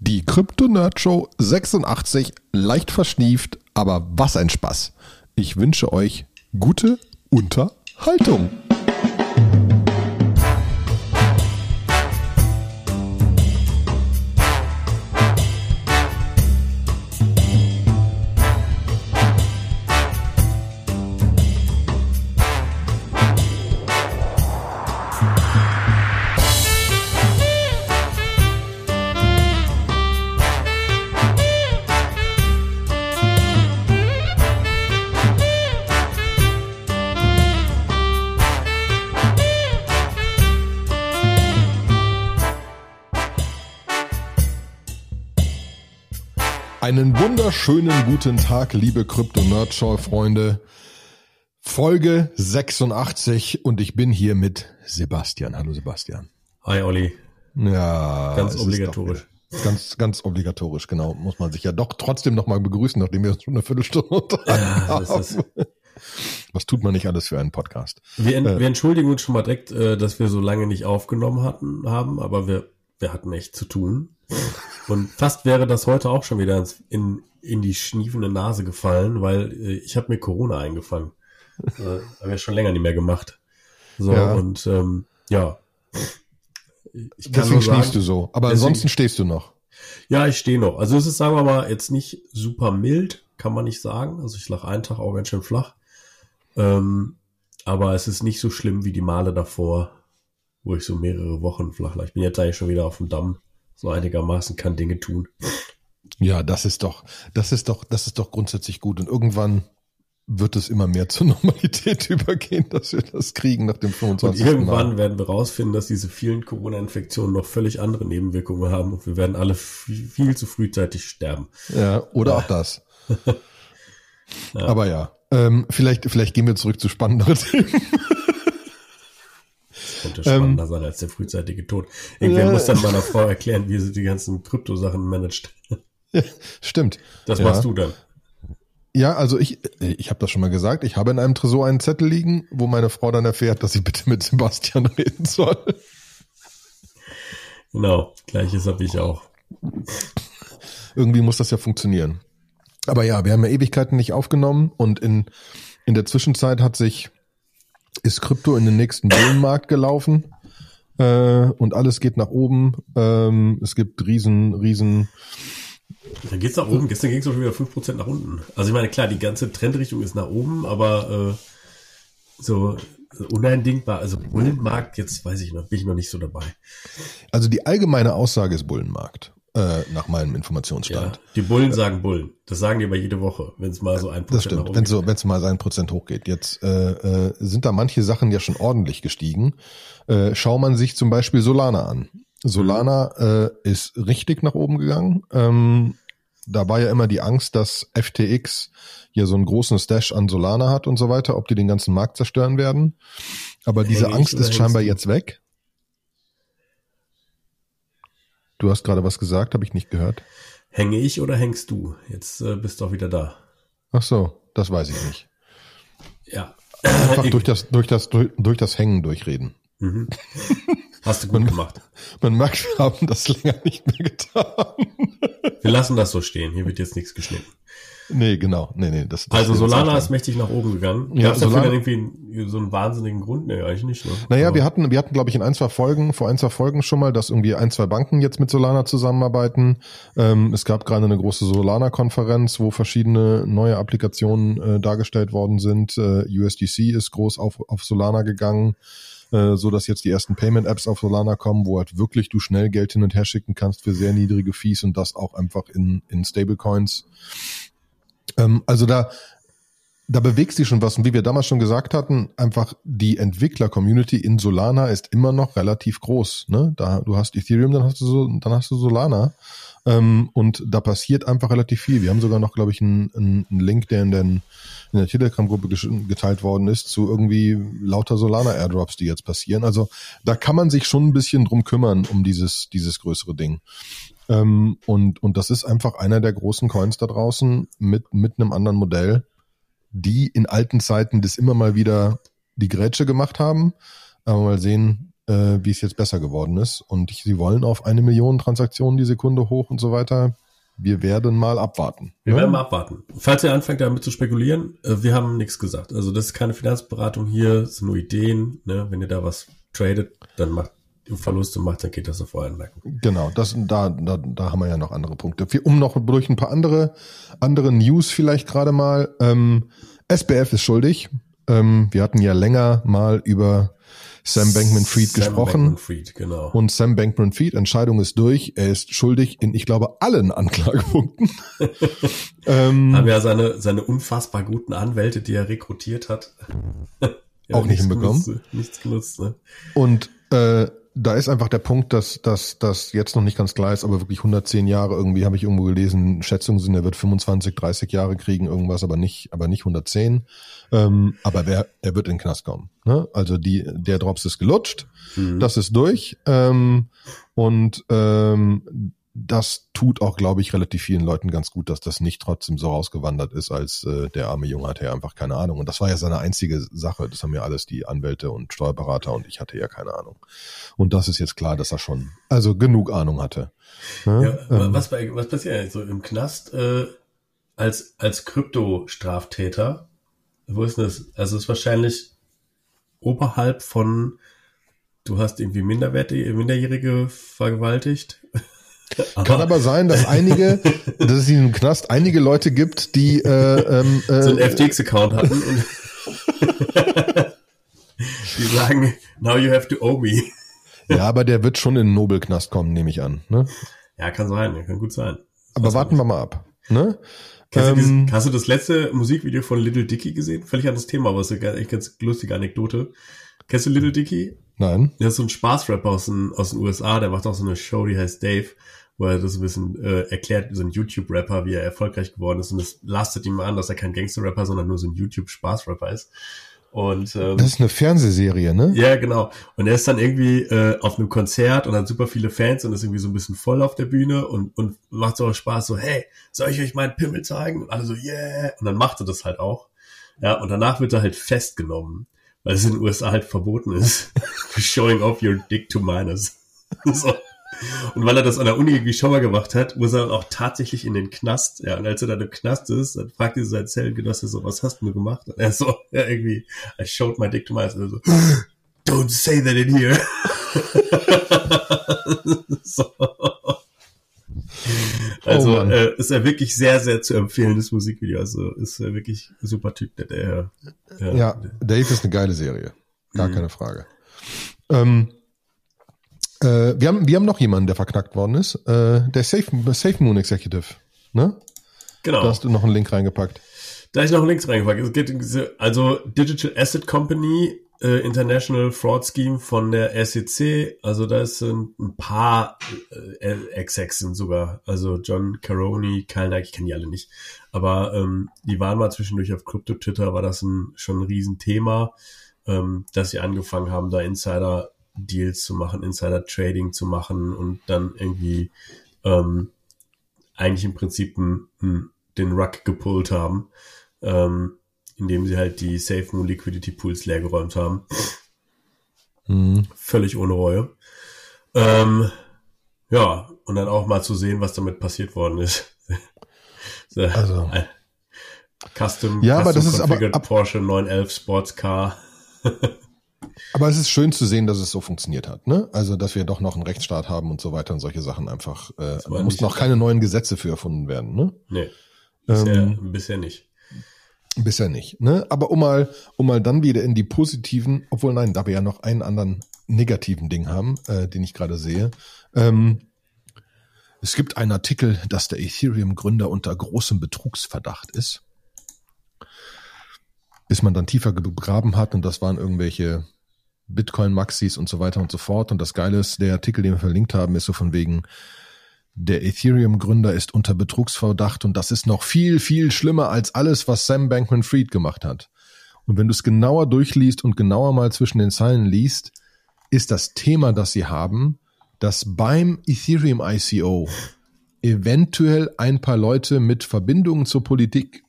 Die Krypto-Nerd-Show 86, leicht verschnieft, aber was ein Spaß. Ich wünsche euch gute Unterhaltung. Wunderschönen guten Tag, liebe Krypto-Nerd-Show-Freunde. Folge 86 und ich bin hier mit Sebastian. Hallo Sebastian. Hi Olli. Ja. Ganz obligatorisch. Ganz, ganz obligatorisch, genau. Muss man sich ja doch trotzdem nochmal begrüßen, nachdem wir uns schon eine Viertelstunde unterhalten Ja, haben. Was tut man nicht alles für einen Podcast? wir, Äh. wir entschuldigen uns schon mal direkt, äh, dass wir so lange nicht aufgenommen hatten, haben, aber wir, wir hatten echt zu tun. Und fast wäre das heute auch schon wieder ins, in, in die schniefende Nase gefallen, weil äh, ich habe mir Corona eingefangen. Äh, haben wir schon länger nicht mehr gemacht. So, Ja. und ähm, ja. Deswegen sagen, schliefst du so. Aber deswegen- ansonsten stehst du noch. Ja, ich stehe noch. Also es ist, sagen wir mal, jetzt nicht super mild, kann man nicht sagen. Also ich lag einen Tag auch ganz schön flach. Ähm, aber es ist nicht so schlimm wie die Male davor, wo ich so mehrere Wochen flach lag. Ich bin jetzt eigentlich schon wieder auf dem Damm. So einigermaßen kann Dinge tun. Ja, das ist doch, das ist doch, das ist doch grundsätzlich gut. Und irgendwann wird es immer mehr zur Normalität übergehen, dass wir das kriegen nach dem Und 25. irgendwann Mal. werden wir rausfinden, dass diese vielen Corona-Infektionen noch völlig andere Nebenwirkungen haben und wir werden alle viel, viel zu frühzeitig sterben. Ja, oder auch das. Aber ja, ähm, vielleicht, vielleicht gehen wir zurück zu spannenderen Themen. Das könnte spannender sein als der frühzeitige Tod. Irgendwer Ja. muss dann meiner Frau erklären, wie sie die ganzen Kryptosachen managt. Stimmt. Das Ja. machst du dann. Ja, also ich, ich habe das schon mal gesagt. Ich habe in einem Tresor einen Zettel liegen, wo meine Frau dann erfährt, dass sie bitte mit Sebastian reden soll. Genau, gleiches habe ich auch. Irgendwie muss das ja funktionieren. Aber ja, wir haben ja Ewigkeiten nicht aufgenommen und in, in der Zwischenzeit hat sich, ist Krypto in den nächsten Bullenmarkt gelaufen äh, und alles geht nach oben. Ähm, es gibt riesen, riesen, Dann geht's nach oben. Gestern ging es schon wieder 5% nach unten. Also ich meine, klar, die ganze Trendrichtung ist nach oben, aber äh, so uneindinkbar. Also Bullenmarkt, jetzt weiß ich noch, bin ich noch nicht so dabei. also die allgemeine Aussage ist Bullenmarkt, äh, nach meinem Ja, Informationsstand. die Bullen sagen Bullen. Das sagen die aber jede Woche, wenn es mal so ein Das Prozent nach stimmt, wenn geht. so, wenn es mal ein Prozent hochgeht. Jetzt äh, äh, sind da manche Sachen ja schon ordentlich gestiegen. Äh, schau man sich zum Beispiel Solana an. Solana äh, ist richtig nach oben gegangen. Ähm, da war ja immer die Angst, dass FTX hier so einen großen Stash an Solana hat und so weiter, ob die den ganzen Markt zerstören werden. Aber diese ich Angst ist scheinbar jetzt weg. Du hast gerade was gesagt, habe ich nicht gehört. Hänge ich oder hängst du? Jetzt äh, bist du auch wieder da. Ach so, das weiß ich nicht. Ja. Einfach durch das, durch das, durch, durch das Hängen durchreden. Mhm. Hast du gut gemacht. Man merkt, wir haben das länger nicht mehr getan. Wir lassen das so stehen. Hier wird jetzt nichts geschnitten. Nee, genau. Nee, nee, das, das Also Solana ist mächtig nach oben gegangen. Ja, Gab's dafür dann irgendwie so einen wahnsinnigen Grund? Nee, eigentlich nicht. Ne? Naja, Aber- wir hatten, wir hatten, glaube ich, in ein, zwei Folgen, vor ein, zwei Folgen schon mal, dass irgendwie ein, zwei Banken jetzt mit Solana zusammenarbeiten. Ähm, es gab gerade eine große Solana-Konferenz, wo verschiedene neue Applikationen äh, dargestellt worden sind. Äh, USDC ist groß auf, auf Solana gegangen, äh, so dass jetzt die ersten Payment-Apps auf Solana kommen, wo halt wirklich du schnell Geld hin und her schicken kannst für sehr niedrige Fees und das auch einfach in, in Stablecoins. Ähm, also da, da bewegt sich schon was. Und wie wir damals schon gesagt hatten, einfach die Entwickler-Community in Solana ist immer noch relativ groß. Ne? Da, du hast Ethereum, dann hast du, so, dann hast du Solana. Ähm, und da passiert einfach relativ viel. Wir haben sogar noch, glaube ich, einen, einen Link, der in, den, in der Telegram-Gruppe geteilt worden ist, zu irgendwie lauter Solana-Airdrops, die jetzt passieren. Also da kann man sich schon ein bisschen drum kümmern, um dieses, dieses größere Ding. Ähm, und, und das ist einfach einer der großen Coins da draußen mit, mit einem anderen Modell, die in alten Zeiten das immer mal wieder die Grätsche gemacht haben. Aber mal sehen, äh, wie es jetzt besser geworden ist. Und sie wollen auf eine Million Transaktionen die Sekunde hoch und so weiter. Wir werden mal abwarten. Wir ne? werden mal abwarten. Falls ihr anfängt damit zu spekulieren, äh, wir haben nichts gesagt. Also das ist keine Finanzberatung hier, es sind nur Ideen. Ne? Wenn ihr da was tradet, dann macht Verluste macht, dann geht das auf euren Nacken. Genau, das, da, da, da haben wir ja noch andere Punkte. Um noch durch ein paar andere, andere News vielleicht gerade mal. Ähm, SBF ist schuldig. Ähm, wir hatten ja länger mal über Sam Bankman-Fried gesprochen. Bankman-Fried, genau. Und Sam Bankman-Fried, Entscheidung ist durch. Er ist schuldig in, ich glaube, allen Anklagepunkten. ähm, Haben ja seine, seine unfassbar guten Anwälte, die er rekrutiert hat. ja, auch nicht hinbekommen. Genutzt, nichts genutzt, ne? Und äh, da ist einfach der Punkt, dass dass dass jetzt noch nicht ganz klar ist, aber wirklich 110 Jahre irgendwie habe ich irgendwo gelesen, Schätzungen sind, er wird 25, 30 Jahre kriegen, irgendwas, aber nicht, aber nicht 110. Ähm, aber wer, er wird in den Knast kommen. Ne? Also die, der Drops ist gelutscht, mhm. das ist durch. Ähm, und ähm, das tut auch, glaube ich, relativ vielen Leuten ganz gut, dass das nicht trotzdem so rausgewandert ist, als äh, der arme Junge hatte ja einfach keine Ahnung. Und das war ja seine einzige Sache. Das haben ja alles die Anwälte und Steuerberater und ich hatte ja keine Ahnung. Und das ist jetzt klar, dass er schon also genug Ahnung hatte. Ne? Ja, ähm, was, bei, was passiert eigentlich so im Knast äh, als als Krypto-Straftäter? Wo ist das? Also ist wahrscheinlich oberhalb von du hast irgendwie Minderwertige, Minderjährige vergewaltigt kann aber sein, dass einige, dass es in dem Knast einige Leute gibt, die äh, ähm, äh, so einen FTX-Account hatten und die sagen, now you have to owe me. Ja, aber der wird schon in den Nobelknast kommen, nehme ich an. Ne? Ja, kann sein, kann gut sein. Das aber warten wir mal ab. Ne? Hast, ähm, du dieses, hast, du das letzte Musikvideo von Little Dicky gesehen? Völlig anderes Thema, aber es ist eine ganz lustige Anekdote. Kennst du Little Dicky? Nein. Der ist so ein Spaßrapper aus den, aus den USA, der macht auch so eine Show, die heißt Dave wo er das ein bisschen äh, erklärt, so ein YouTube-Rapper, wie er erfolgreich geworden ist. Und es lastet ihm an, dass er kein Gangster-Rapper, sondern nur so ein YouTube-Spaß-Rapper ist. Und ähm, das ist eine Fernsehserie, ne? Ja, genau. Und er ist dann irgendwie äh, auf einem Konzert und hat super viele Fans und ist irgendwie so ein bisschen voll auf der Bühne und, und macht so Spaß, so, hey, soll ich euch meinen Pimmel zeigen? Und alle so, yeah. Und dann macht er das halt auch. Ja, und danach wird er halt festgenommen, weil es in den USA halt verboten ist. Showing off your dick to minors. so. Und weil er das an der Uni irgendwie schon mal gemacht hat, muss er auch tatsächlich in den Knast. Ja, und als er dann im Knast ist, dann fragt er seinen Zellengenosse so, was hast du gemacht? Und er so, ja, irgendwie, I showed my dick to my so, don't say that in here. so. Also oh äh, ist er wirklich sehr, sehr zu empfehlendes Musikvideo. Also ist er wirklich ein super Typ, der, der ja, ja, Dave ist eine geile Serie. Gar mhm. keine Frage. Ähm, äh, wir, haben, wir haben noch jemanden, der verknackt worden ist. Äh, der Safe, Safe Moon Executive. Ne? Genau. Da hast du noch einen Link reingepackt. Da ich noch einen Link reingepackt. Es geht also Digital Asset Company äh, International Fraud Scheme von der SEC. Also da sind ein paar äh, Execs sind sogar. Also John Caroni, Kyle Nike, ich kenne die alle nicht. Aber ähm, die waren mal zwischendurch auf Crypto Twitter, war das ein, schon ein Riesenthema, ähm, dass sie angefangen haben, da Insider Deals zu machen, Insider Trading zu machen und dann irgendwie ähm, eigentlich im Prinzip n, n, den Rug gepullt haben, ähm, indem sie halt die Safe Moon Liquidity Pools leergeräumt haben. Mhm. Völlig ohne Reue. Ähm, ja, und dann auch mal zu sehen, was damit passiert worden ist. also. Custom, ja, Custom aber das ist aber ab Porsche 911 Sports Car. Aber es ist schön zu sehen, dass es so funktioniert hat, ne? Also, dass wir doch noch einen Rechtsstaat haben und so weiter und solche Sachen einfach. Äh, da mussten noch keine neuen Gesetze für erfunden werden, ne? Nee. Bisher, ähm, bisher nicht. Bisher nicht, ne? Aber um mal, um mal dann wieder in die positiven, obwohl nein, da wir ja noch einen anderen negativen Ding haben, äh, den ich gerade sehe. Ähm, es gibt einen Artikel, dass der Ethereum-Gründer unter großem Betrugsverdacht ist. Bis man dann tiefer gegraben hat und das waren irgendwelche Bitcoin-Maxis und so weiter und so fort. Und das Geile ist, der Artikel, den wir verlinkt haben, ist so von wegen, der Ethereum-Gründer ist unter Betrugsverdacht und das ist noch viel, viel schlimmer als alles, was Sam Bankman-Fried gemacht hat. Und wenn du es genauer durchliest und genauer mal zwischen den Zeilen liest, ist das Thema, das sie haben, dass beim Ethereum ICO eventuell ein paar Leute mit Verbindungen zur Politik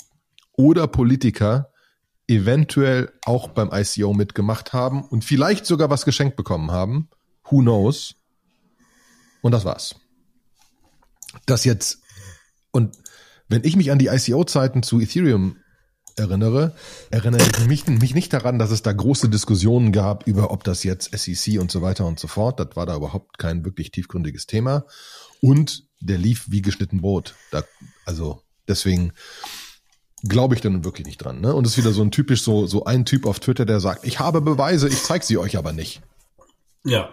oder Politiker eventuell auch beim ICO mitgemacht haben und vielleicht sogar was geschenkt bekommen haben. Who knows? Und das war's. Das jetzt, und wenn ich mich an die ICO-Zeiten zu Ethereum erinnere, erinnere ich mich, mich nicht daran, dass es da große Diskussionen gab über, ob das jetzt SEC und so weiter und so fort. Das war da überhaupt kein wirklich tiefgründiges Thema. Und der lief wie geschnitten Brot. Da, also deswegen glaube ich dann wirklich nicht dran. Ne? Und es ist wieder so ein typisch so so ein Typ auf Twitter, der sagt, ich habe Beweise, ich zeige sie euch aber nicht. Ja.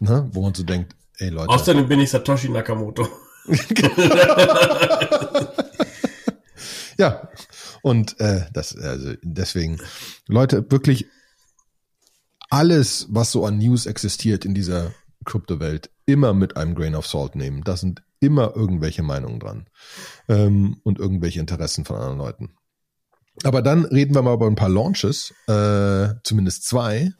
Ne? Wo man so denkt, ey Leute. Außerdem bin ich Satoshi Nakamoto. ja. Und äh, das, also deswegen, Leute, wirklich alles, was so an News existiert in dieser Kryptowelt, immer mit einem Grain of Salt nehmen. Da sind immer irgendwelche Meinungen dran ähm, und irgendwelche Interessen von anderen Leuten. Aber dann reden wir mal über ein paar Launches, äh, zumindest zwei,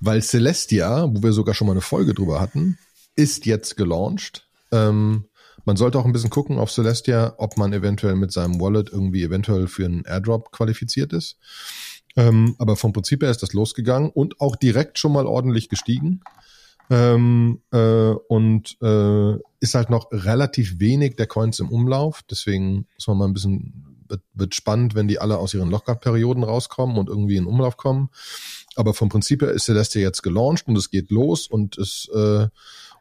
weil Celestia, wo wir sogar schon mal eine Folge drüber hatten, ist jetzt gelauncht. Ähm, man sollte auch ein bisschen gucken auf Celestia, ob man eventuell mit seinem Wallet irgendwie eventuell für einen Airdrop qualifiziert ist. Ähm, aber vom Prinzip her ist das losgegangen und auch direkt schon mal ordentlich gestiegen. Ähm, äh, und äh, ist halt noch relativ wenig der Coins im Umlauf. Deswegen muss man mal ein bisschen, wird, wird spannend, wenn die alle aus ihren Lockup-Perioden rauskommen und irgendwie in Umlauf kommen. Aber vom Prinzip her ist Celestia jetzt gelauncht und es geht los und es äh,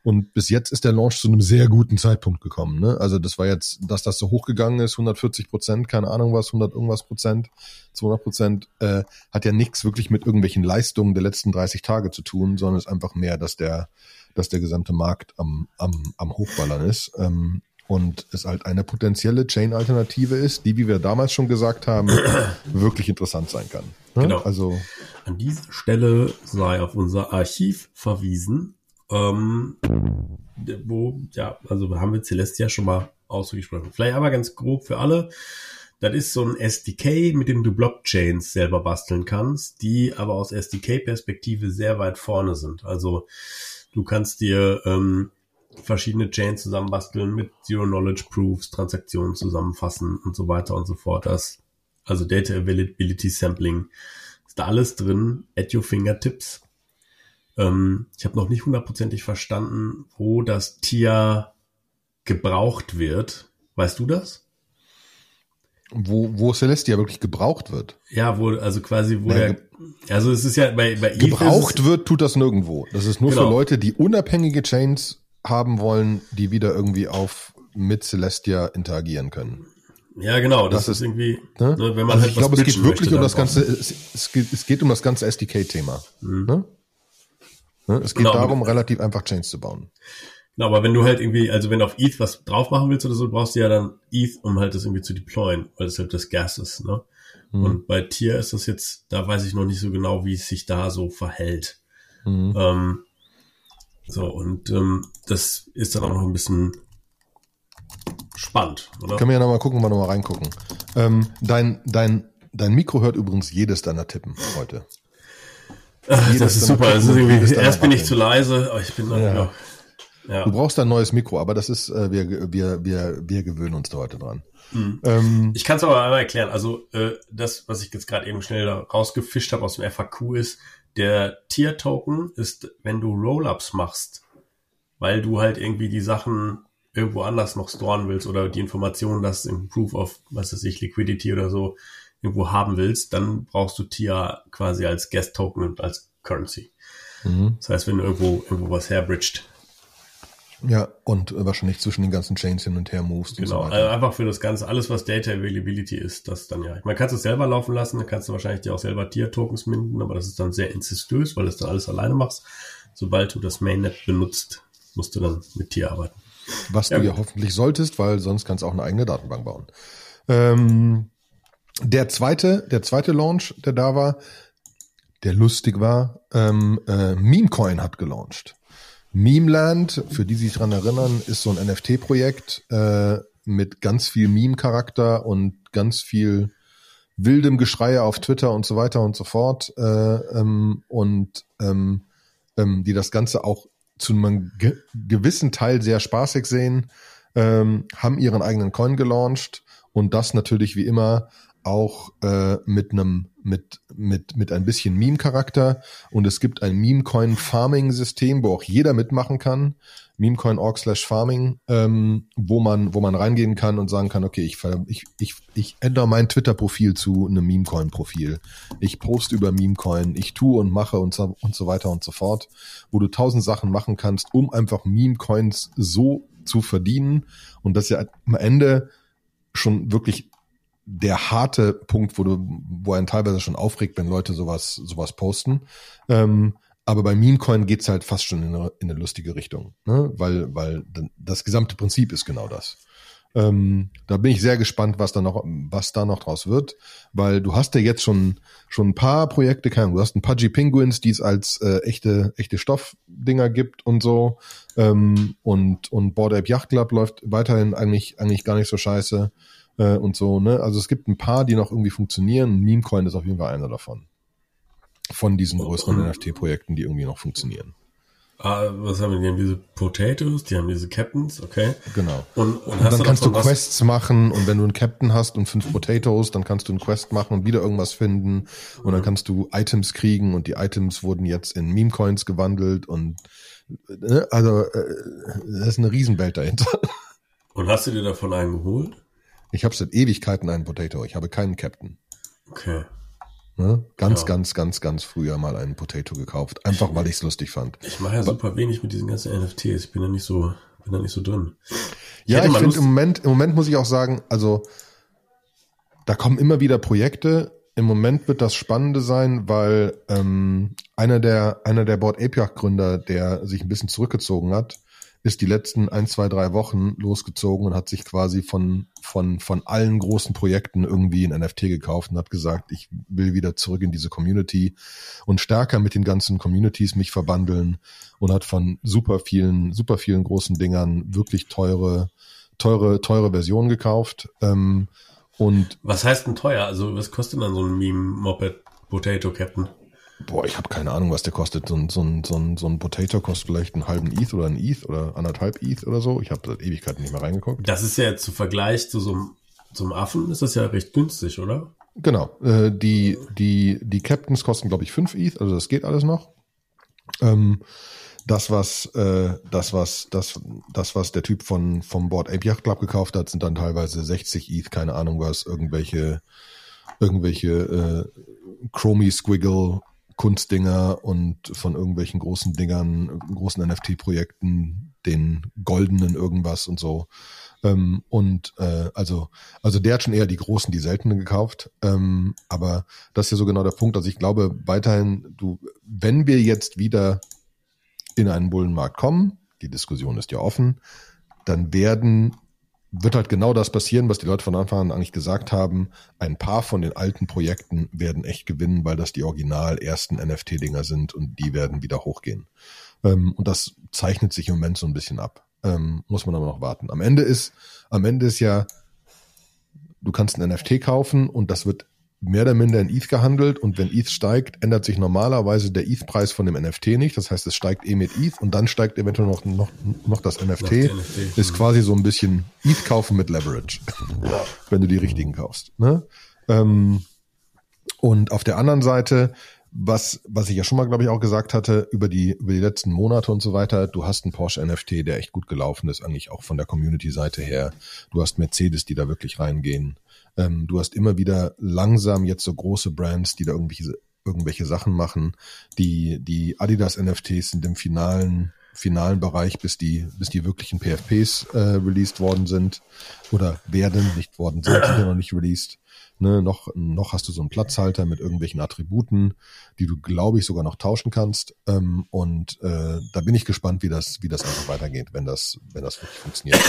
und bis jetzt ist der Launch zu einem sehr guten Zeitpunkt gekommen. Ne? Also das war jetzt, dass das so hochgegangen ist, 140 Prozent, keine Ahnung was, 100 irgendwas Prozent, 200 Prozent, äh, hat ja nichts wirklich mit irgendwelchen Leistungen der letzten 30 Tage zu tun, sondern ist einfach mehr, dass der, dass der gesamte Markt am, am, am Hochballern ist. Ähm, und es halt eine potenzielle Chain-Alternative ist, die, wie wir damals schon gesagt haben, wirklich interessant sein kann. Ne? Genau. Also an dieser Stelle sei auf unser Archiv verwiesen, ähm, wo, ja, also haben wir Celestia schon mal ausgesprochen. Vielleicht aber ganz grob für alle. Das ist so ein SDK, mit dem du Blockchains selber basteln kannst, die aber aus SDK-Perspektive sehr weit vorne sind. Also du kannst dir ähm, verschiedene Chains zusammenbasteln mit Zero-Knowledge-Proofs, Transaktionen zusammenfassen und so weiter und so fort. Das, also Data Availability Sampling ist da alles drin, at your fingertips. Ähm, ich habe noch nicht hundertprozentig verstanden, wo das Tier gebraucht wird. Weißt du das? Wo, wo Celestia wirklich gebraucht wird. Ja, wo, also quasi, wo naja, der, also es ist ja bei, bei Gebraucht wird, tut das nirgendwo. Das ist nur genau. für Leute, die unabhängige Chains haben wollen, die wieder irgendwie auf mit Celestia interagieren können. Ja, genau. Das, das ist irgendwie, ne? Ne, wenn man also halt ich glaube, es geht wirklich um das ganze, es, es, geht, es geht um das ganze SDK-Thema. Mhm. Ne? Ne? Es geht genau. darum, relativ einfach Chains zu bauen. Genau, aber wenn du halt irgendwie, also wenn du auf ETH was drauf machen willst oder so, brauchst du ja dann ETH, um halt das irgendwie zu deployen, weil das halt das Gas ist, ne? Mhm. Und bei Tier ist das jetzt, da weiß ich noch nicht so genau, wie es sich da so verhält. Mhm. Ähm, so, und ähm, das ist dann auch noch ein bisschen spannend, oder? Können wir ja nochmal gucken, mal nochmal reingucken. Ähm, dein, dein, dein Mikro hört übrigens jedes deiner Tippen heute. Ach, das ist super. Das ist irgendwie, erst bin ich zu leise, aber ich bin dann, ja. ja. Du brauchst ein neues Mikro, aber das ist, äh, wir, wir, wir, wir gewöhnen uns da heute dran. Mhm. Ähm, ich kann es aber einmal erklären. Also äh, das, was ich jetzt gerade eben schnell rausgefischt habe aus dem FAQ ist, der Tier-Token ist, wenn du Rollups machst, weil du halt irgendwie die Sachen irgendwo anders noch storen willst oder die Informationen, dass im Proof of, was weiß ich, Liquidity oder so irgendwo haben willst, dann brauchst du TIA quasi als Guest Token und als Currency. Mhm. Das heißt, wenn du irgendwo, irgendwo was herbridged. Ja, und wahrscheinlich zwischen den ganzen Chains hin und her movest. Genau, so also einfach für das Ganze, alles was Data Availability ist, das dann ja. Man kann es selber laufen lassen, dann kannst du wahrscheinlich dir auch selber Tier-Tokens minden, aber das ist dann sehr inzestös, weil du das dann alles alleine machst. Sobald du das Mainnet benutzt, musst du dann mit Tier arbeiten. Was ja, du ja hoffentlich solltest, weil sonst kannst du auch eine eigene Datenbank bauen. Ähm, der zweite, der zweite Launch, der da war, der lustig war, ähm, äh, Memecoin hat gelauncht. Memeland, für die sich dran erinnern, ist so ein NFT-Projekt äh, mit ganz viel Meme-Charakter und ganz viel wildem Geschrei auf Twitter und so weiter und so fort äh, ähm, und ähm, ähm, die das Ganze auch zu einem ge gewissen Teil sehr spaßig sehen, ähm, haben ihren eigenen Coin gelauncht und das natürlich wie immer auch äh, mit einem mit mit mit ein bisschen Meme-Charakter und es gibt ein Meme-Coin-Farming-System, wo auch jeder mitmachen kann. Memecoin.org slash farming, ähm, wo man, wo man reingehen kann und sagen kann, okay, ich, ich, ich, ich ändere mein Twitter-Profil zu einem Memecoin-Profil. Ich poste über Memecoin, ich tue und mache und so, und so weiter und so fort, wo du tausend Sachen machen kannst, um einfach Memecoins so zu verdienen. Und das ja am Ende schon wirklich der harte Punkt, wo du, wo einen teilweise schon aufregt, wenn Leute sowas, sowas posten. Ähm, aber bei Memecoin geht's halt fast schon in eine, in eine lustige Richtung, ne? weil, weil das gesamte Prinzip ist genau das. Ähm, da bin ich sehr gespannt, was da noch, was da noch draus wird, weil du hast ja jetzt schon schon ein paar Projekte, keine Ahnung, du hast ein Pudgy Penguins, die es als äh, echte echte Stoffdinger gibt und so ähm, und und Board Ape Yacht Club läuft weiterhin eigentlich eigentlich gar nicht so scheiße äh, und so ne, also es gibt ein paar, die noch irgendwie funktionieren. Memecoin ist auf jeden Fall einer davon von diesen größeren mhm. NFT-Projekten, die irgendwie noch funktionieren. Ah, was haben wir? Die haben diese Potatoes, die haben diese Captains, okay. Genau. Und, und, und dann kannst du Quests was? machen und wenn du einen Captain hast und fünf Potatoes, dann kannst du einen Quest machen und wieder irgendwas finden und mhm. dann kannst du Items kriegen und die Items wurden jetzt in Meme-Coins gewandelt und ne, also äh, das ist eine Riesenwelt dahinter. Und hast du dir davon einen geholt? Ich habe seit Ewigkeiten einen Potato, ich habe keinen Captain. Okay. Ne? Ganz, ja. ganz, ganz, ganz früher mal einen Potato gekauft. Einfach weil ich es lustig fand. Ich mache ja super wenig mit diesen ganzen NFTs. Ich bin da nicht so, bin da nicht so drin. Ich ja, ich finde im Moment, im Moment muss ich auch sagen, also da kommen immer wieder Projekte. Im Moment wird das Spannende sein, weil ähm, einer der einer der Board API Gründer, der sich ein bisschen zurückgezogen hat, ist die letzten ein, zwei, drei Wochen losgezogen und hat sich quasi von, von, von allen großen Projekten irgendwie ein NFT gekauft und hat gesagt, ich will wieder zurück in diese Community und stärker mit den ganzen Communities mich verbandeln und hat von super vielen, super vielen großen Dingern wirklich teure, teure, teure Versionen gekauft. Ähm, und was heißt denn teuer? Also was kostet dann so ein Meme Moped Potato Captain? Boah, ich habe keine Ahnung, was der kostet. So ein, so, ein, so, ein, so ein Potato kostet vielleicht einen halben ETH oder ein ETH oder anderthalb ETH oder so. Ich habe seit Ewigkeiten nicht mehr reingeguckt. Das ist ja zu Vergleich zu so einem, einem Affen, ist das ja recht günstig, oder? Genau. Äh, die, die, die Captains kosten, glaube ich, fünf ETH, also das geht alles noch. Ähm, das, was, äh, das, was, das, das, was der Typ von, vom Board Ape Yacht Club gekauft hat, sind dann teilweise 60 ETH, keine Ahnung was, irgendwelche, irgendwelche äh, Chromie Squiggle Kunstdinger und von irgendwelchen großen Dingern, großen NFT-Projekten, den goldenen irgendwas und so. Ähm, und äh, also, also der hat schon eher die großen, die seltenen gekauft. Ähm, aber das ist ja so genau der Punkt. Also ich glaube weiterhin, du, wenn wir jetzt wieder in einen Bullenmarkt kommen, die Diskussion ist ja offen, dann werden wird halt genau das passieren, was die Leute von Anfang an eigentlich gesagt haben. Ein paar von den alten Projekten werden echt gewinnen, weil das die original ersten NFT-Dinger sind und die werden wieder hochgehen. Ähm, und das zeichnet sich im Moment so ein bisschen ab. Ähm, muss man aber noch warten. Am Ende ist, am Ende ist ja, du kannst ein NFT kaufen und das wird mehr oder minder in ETH gehandelt und wenn ETH steigt, ändert sich normalerweise der ETH-Preis von dem NFT nicht. Das heißt, es steigt eh mit ETH und dann steigt eventuell noch, noch, noch das NFT. NFT. Ist quasi so ein bisschen ETH kaufen mit Leverage, wenn du die richtigen kaufst. Ne? Ähm, und auf der anderen Seite, was, was ich ja schon mal, glaube ich, auch gesagt hatte, über die, über die letzten Monate und so weiter, du hast einen Porsche NFT, der echt gut gelaufen ist, eigentlich auch von der Community-Seite her. Du hast Mercedes, die da wirklich reingehen. Ähm, du hast immer wieder langsam jetzt so große Brands, die da irgendwelche, irgendwelche Sachen machen. Die, die Adidas NFTs sind im finalen, finalen Bereich, bis die, bis die wirklichen PFPs äh, released worden sind oder werden, nicht worden sind, sind ja noch nicht released. Ne, noch, noch hast du so einen Platzhalter mit irgendwelchen Attributen, die du, glaube ich, sogar noch tauschen kannst. Ähm, und äh, da bin ich gespannt, wie das, wie das einfach weitergeht, wenn das, wenn das wirklich funktioniert.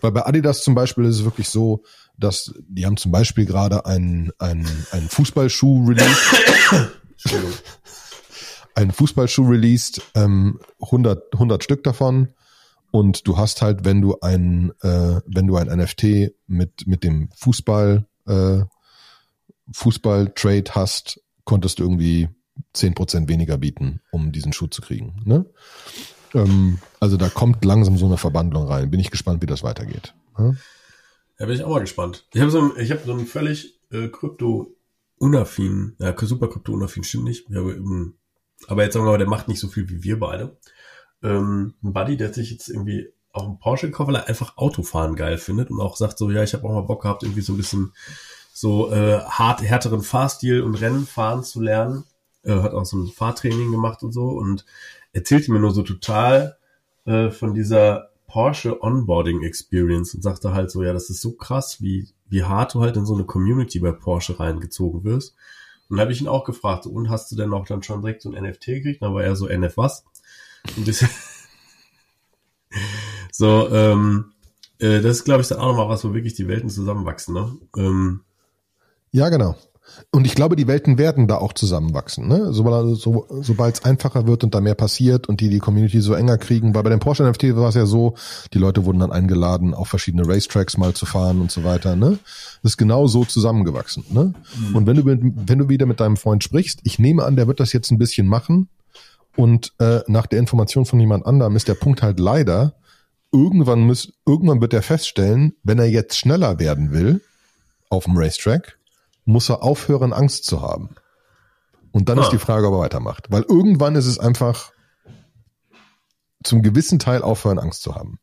Weil bei Adidas zum Beispiel ist es wirklich so, dass die haben zum Beispiel gerade einen, einen, einen Fußballschuh released. einen Fußballschuh released, ähm, 100, 100 Stück davon. Und du hast halt, wenn du ein, äh, wenn du ein NFT mit, mit dem Fußball äh, Fußball-Trade hast, konntest du irgendwie zehn Prozent weniger bieten, um diesen Schuh zu kriegen. Ne? Ähm, also da kommt langsam so eine Verbandlung rein. Bin ich gespannt, wie das weitergeht. Ne? Da bin ich auch mal gespannt. Ich habe so, ich hab so ein völlig äh, Krypto-unaffin, ja, super Krypto-unaffin stimmt nicht, ja, aber jetzt sagen wir mal, der macht nicht so viel wie wir beide. Ähm, ein Buddy, der sich jetzt irgendwie auch einen Porsche gekauft, weil er einfach Autofahren geil findet und auch sagt so, ja, ich habe auch mal Bock gehabt, irgendwie so ein bisschen so äh, hart, härteren Fahrstil und Rennen fahren zu lernen. Äh, hat auch so ein Fahrtraining gemacht und so und erzählte mir nur so total äh, von dieser Porsche Onboarding Experience und sagte halt so, ja, das ist so krass, wie, wie hart du halt in so eine Community bei Porsche reingezogen wirst. Und dann habe ich ihn auch gefragt, und hast du denn auch dann schon direkt so ein NFT gekriegt? Dann war er so, NF was? Ein bisschen. so, ähm, äh, das ist, glaube ich, dann auch nochmal was, wo wirklich die Welten zusammenwachsen, ne? Ähm, ja, genau. Und ich glaube, die Welten werden da auch zusammenwachsen, ne? Sobald so, sobald es einfacher wird und da mehr passiert und die die Community so enger kriegen, weil bei dem Porsche NFT war es ja so, die Leute wurden dann eingeladen, auf verschiedene Racetracks mal zu fahren und so weiter, ne? Das ist genau so zusammengewachsen, ne? Mhm. Und wenn du wenn du wieder mit deinem Freund sprichst, ich nehme an, der wird das jetzt ein bisschen machen und äh, nach der Information von jemand anderem ist der Punkt halt leider, irgendwann muss irgendwann wird er feststellen, wenn er jetzt schneller werden will auf dem Racetrack muss er aufhören, Angst zu haben. Und dann ah. ist die Frage, ob er weitermacht. Weil irgendwann ist es einfach zum gewissen Teil aufhören, Angst zu haben.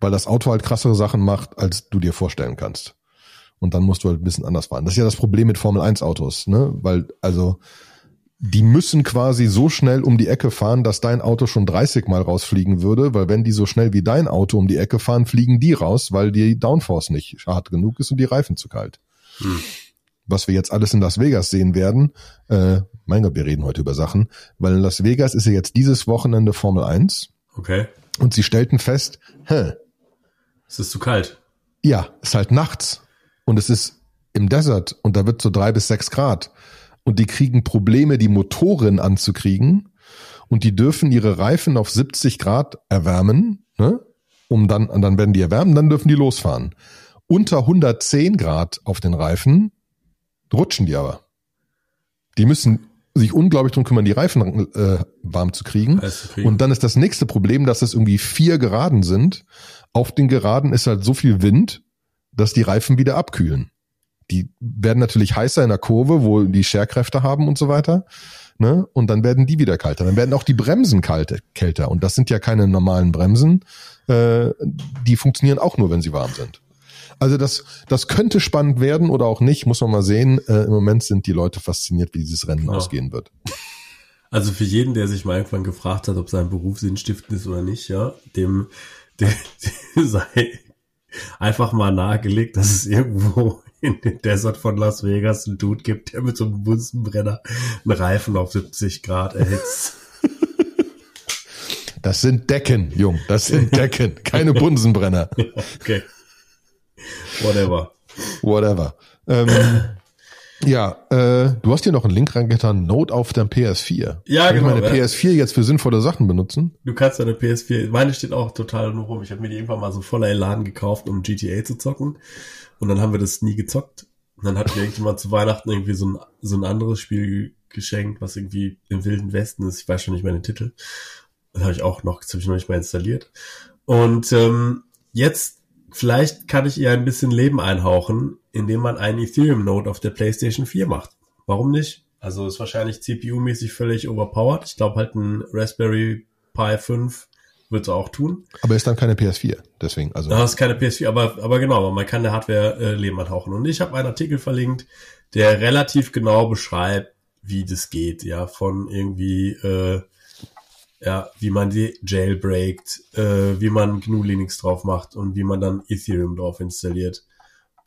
Weil das Auto halt krassere Sachen macht, als du dir vorstellen kannst. Und dann musst du halt ein bisschen anders fahren. Das ist ja das Problem mit Formel 1 Autos, ne? Weil, also, die müssen quasi so schnell um die Ecke fahren, dass dein Auto schon 30 Mal rausfliegen würde, weil wenn die so schnell wie dein Auto um die Ecke fahren, fliegen die raus, weil die Downforce nicht hart genug ist und die Reifen zu kalt. Hm. Was wir jetzt alles in Las Vegas sehen werden, äh, mein Gott, wir reden heute über Sachen, weil in Las Vegas ist ja jetzt dieses Wochenende Formel 1. Okay. Und sie stellten fest, hä? Es ist zu kalt. Ja, es ist halt nachts. Und es ist im Desert und da wird so drei bis sechs Grad. Und die kriegen Probleme, die Motoren anzukriegen. Und die dürfen ihre Reifen auf 70 Grad erwärmen, ne? Um dann, dann werden die erwärmen, dann dürfen die losfahren unter 110 Grad auf den Reifen rutschen die aber. Die müssen sich unglaublich drum kümmern, die Reifen äh, warm zu kriegen. kriegen. Und dann ist das nächste Problem, dass es irgendwie vier Geraden sind. Auf den Geraden ist halt so viel Wind, dass die Reifen wieder abkühlen. Die werden natürlich heißer in der Kurve, wo die Scherkräfte haben und so weiter. Ne? Und dann werden die wieder kalter. Dann werden auch die Bremsen kalte, kälter. Und das sind ja keine normalen Bremsen. Äh, die funktionieren auch nur, wenn sie warm sind. Also das, das könnte spannend werden oder auch nicht, muss man mal sehen. Äh, Im Moment sind die Leute fasziniert, wie dieses Rennen genau. ausgehen wird. Also für jeden, der sich mal irgendwann gefragt hat, ob sein Beruf sinnstiftend ist oder nicht, ja, dem, dem, dem sei einfach mal nahegelegt, dass es irgendwo in den Desert von Las Vegas einen Dude gibt, der mit so einem Bunsenbrenner einen Reifen auf 70 Grad erhitzt. Das sind Decken, Jung. Das sind Decken, keine Bunsenbrenner. okay. Whatever. Whatever. Ähm, ja, äh, du hast hier noch einen Link reingetan, Note auf der PS4. Ja, Kann genau. Ich meine ja. PS4 jetzt für sinnvolle Sachen benutzen. Du kannst deine PS4, meine steht auch total nur rum. Ich habe mir die irgendwann mal so voller Elan gekauft, um GTA zu zocken. Und dann haben wir das nie gezockt. Und dann hat mir irgendjemand zu Weihnachten irgendwie so ein, so ein anderes Spiel geschenkt, was irgendwie im Wilden Westen ist. Ich weiß schon nicht mehr den Titel. Das habe ich auch noch, das habe ich noch nicht mal installiert. Und ähm, jetzt vielleicht kann ich ihr ein bisschen Leben einhauchen, indem man einen Ethereum-Node auf der PlayStation 4 macht. Warum nicht? Also ist wahrscheinlich CPU-mäßig völlig overpowered. Ich glaube halt ein Raspberry Pi 5 wird es auch tun. Aber ist dann keine PS4, deswegen. Also. Das ist keine PS4, aber, aber genau, man kann der Hardware äh, Leben einhauchen. Und ich habe einen Artikel verlinkt, der relativ genau beschreibt, wie das geht, ja, von irgendwie äh, ja, wie man die jailbreakt, äh, wie man GNU Linux drauf macht und wie man dann Ethereum drauf installiert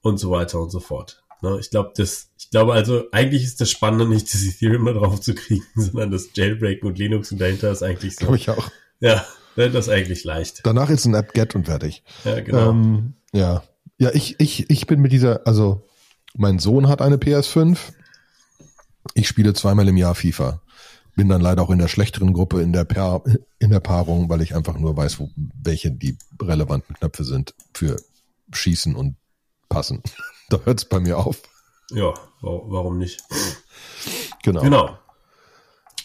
und so weiter und so fort. Ne, ich glaube, das, ich glaube also, eigentlich ist das Spannende nicht, das Ethereum da drauf zu kriegen, sondern das Jailbreaken und Linux und dahinter ist eigentlich so. Glaube ich auch. Ja, ne, das ist eigentlich leicht. Danach ist ein App-Get und fertig. Ja, genau. Ähm, ja. Ja, ich, ich, ich bin mit dieser, also, mein Sohn hat eine PS5. Ich spiele zweimal im Jahr FIFA bin dann leider auch in der schlechteren Gruppe in der, Paar, in der Paarung, weil ich einfach nur weiß, wo, welche die relevanten Knöpfe sind für Schießen und Passen. da hört es bei mir auf. Ja, warum nicht? Genau. Genau.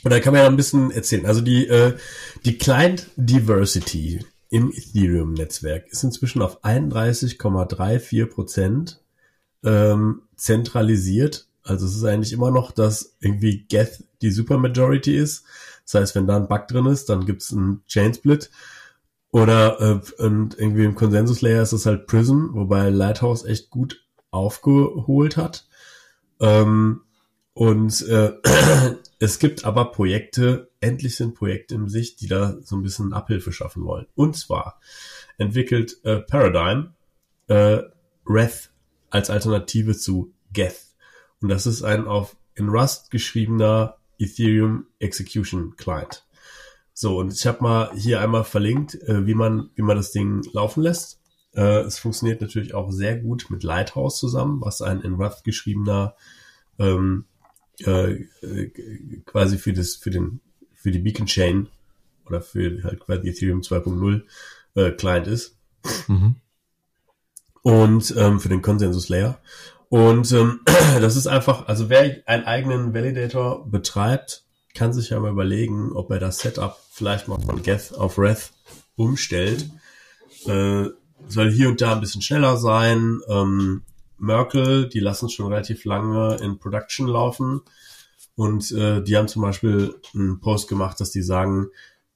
Und da kann man ja ein bisschen erzählen. Also die, äh, die Client Diversity im Ethereum-Netzwerk ist inzwischen auf 31,34 Prozent ähm, zentralisiert. Also es ist eigentlich immer noch, dass irgendwie Geth die Supermajority ist. Das heißt, wenn da ein Bug drin ist, dann gibt es einen Chainsplit. Oder äh, und irgendwie im Konsensus-Layer ist es halt Prism, wobei Lighthouse echt gut aufgeholt hat. Ähm, und äh, es gibt aber Projekte, endlich sind Projekte in Sicht, die da so ein bisschen Abhilfe schaffen wollen. Und zwar entwickelt äh, Paradigm äh, Wrath als Alternative zu Geth. Und das ist ein auf in Rust geschriebener Ethereum Execution Client. So, und ich habe mal hier einmal verlinkt, äh, wie man, wie man das Ding laufen lässt. Äh, es funktioniert natürlich auch sehr gut mit Lighthouse zusammen, was ein in Rust geschriebener ähm, äh, quasi für das, für den, für die Beacon Chain oder für halt quasi Ethereum 2.0 äh, Client ist. Mhm. Und ähm, für den Konsensus Layer. Und ähm, das ist einfach, also wer einen eigenen Validator betreibt, kann sich ja mal überlegen, ob er das Setup vielleicht mal von Geth auf Reth umstellt. Äh, soll hier und da ein bisschen schneller sein. Ähm, Merkel, die lassen schon relativ lange in Production laufen. Und äh, die haben zum Beispiel einen Post gemacht, dass die sagen,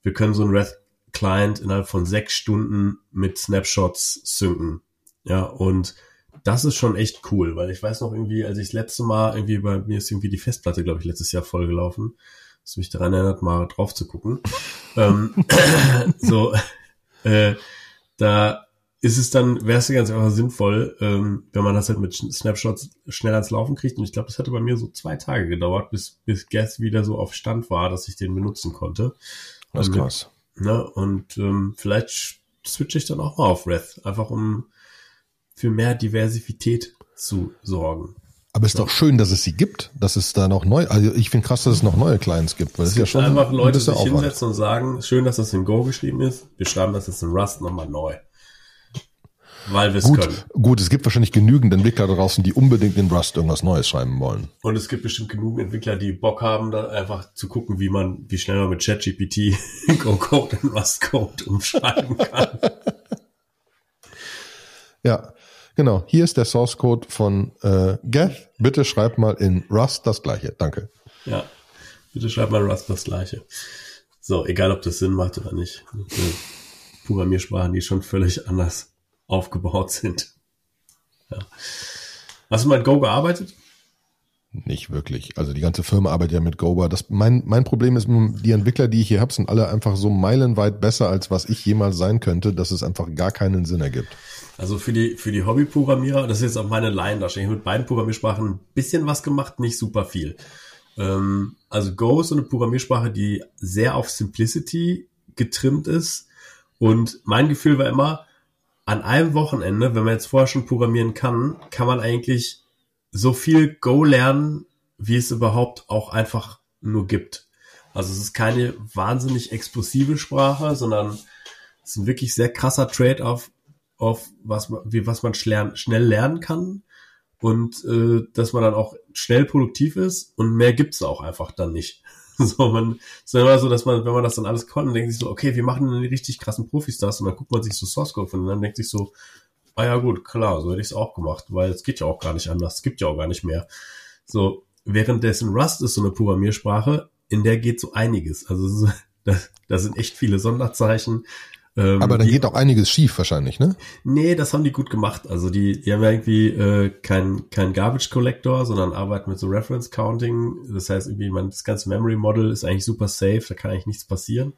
wir können so einen Red Client innerhalb von sechs Stunden mit Snapshots synken. Ja, und das ist schon echt cool, weil ich weiß noch irgendwie, als ich das letzte Mal irgendwie bei mir ist irgendwie die Festplatte, glaube ich, letztes Jahr vollgelaufen, was mich daran erinnert, mal drauf zu gucken. ähm, so, äh, da ist es dann, wäre es ganz einfach sinnvoll, ähm, wenn man das halt mit Snapshots schnell ans Laufen kriegt. Und ich glaube, das hatte bei mir so zwei Tage gedauert, bis, bis Gas wieder so auf Stand war, dass ich den benutzen konnte. Das ist krass. Ne, und ähm, vielleicht switche ich dann auch mal auf Wrath, einfach um für mehr Diversität zu sorgen. Aber ist doch schön, dass es sie gibt, dass es da noch neu, also ich finde krass, dass es noch neue Clients gibt, weil es, es ist ja schon einfach Leute sich Aufwand. hinsetzen und sagen, schön, dass das in Go geschrieben ist, wir schreiben das jetzt in Rust nochmal neu. Weil wir es können. Gut, es gibt wahrscheinlich genügend Entwickler da draußen, die unbedingt in Rust irgendwas Neues schreiben wollen. Und es gibt bestimmt genug Entwickler, die Bock haben, da einfach zu gucken, wie man, wie schnell man mit ChatGPT Go-Code in Rust-Code umschreiben kann. ja, genau. Hier ist der Source-Code von äh, Geth. Bitte schreib mal in Rust das gleiche. Danke. Ja, bitte schreib mal in Rust das gleiche. So, egal ob das Sinn macht oder nicht. Programmiersprachen, die schon völlig anders aufgebaut sind. Ja. Hast du mal mit Go gearbeitet? Nicht wirklich. Also die ganze Firma arbeitet ja mit Goba. Das, mein, mein Problem ist, die Entwickler, die ich hier habe, sind alle einfach so meilenweit besser, als was ich jemals sein könnte, dass es einfach gar keinen Sinn ergibt. Also für die, für die Hobbyprogrammierer, das ist jetzt auch meine Laiendarstellung. Ich mit beiden Programmiersprachen ein bisschen was gemacht, nicht super viel. Ähm, also Go ist so eine Programmiersprache, die sehr auf Simplicity getrimmt ist. Und mein Gefühl war immer, an einem Wochenende, wenn man jetzt vorher schon programmieren kann, kann man eigentlich so viel Go lernen, wie es überhaupt auch einfach nur gibt. Also es ist keine wahnsinnig explosive Sprache, sondern es ist ein wirklich sehr krasser Trade-off auf was man, wie, was man schnell, schnell lernen kann und äh, dass man dann auch schnell produktiv ist und mehr gibt's auch einfach dann nicht. So, man, ist immer so, dass man, wenn man das dann alles konnte, denkt sich so, okay, wir machen die richtig krassen Profis das und dann guckt man sich so Source Code und dann denkt sich so, ah ja gut, klar, so hätte ich es auch gemacht, weil es geht ja auch gar nicht anders, es gibt ja auch gar nicht mehr. So, währenddessen Rust ist so eine Programmiersprache, in der geht so einiges. Also da, da sind echt viele Sonderzeichen, ähm, Aber die, geht auch einiges schief wahrscheinlich, ne? Nee, das haben die gut gemacht. Also die, die haben ja irgendwie äh, kein, kein Garbage Collector, sondern arbeiten mit so Reference Counting. Das heißt, irgendwie man, das ganze Memory Model ist eigentlich super safe, da kann eigentlich nichts passieren.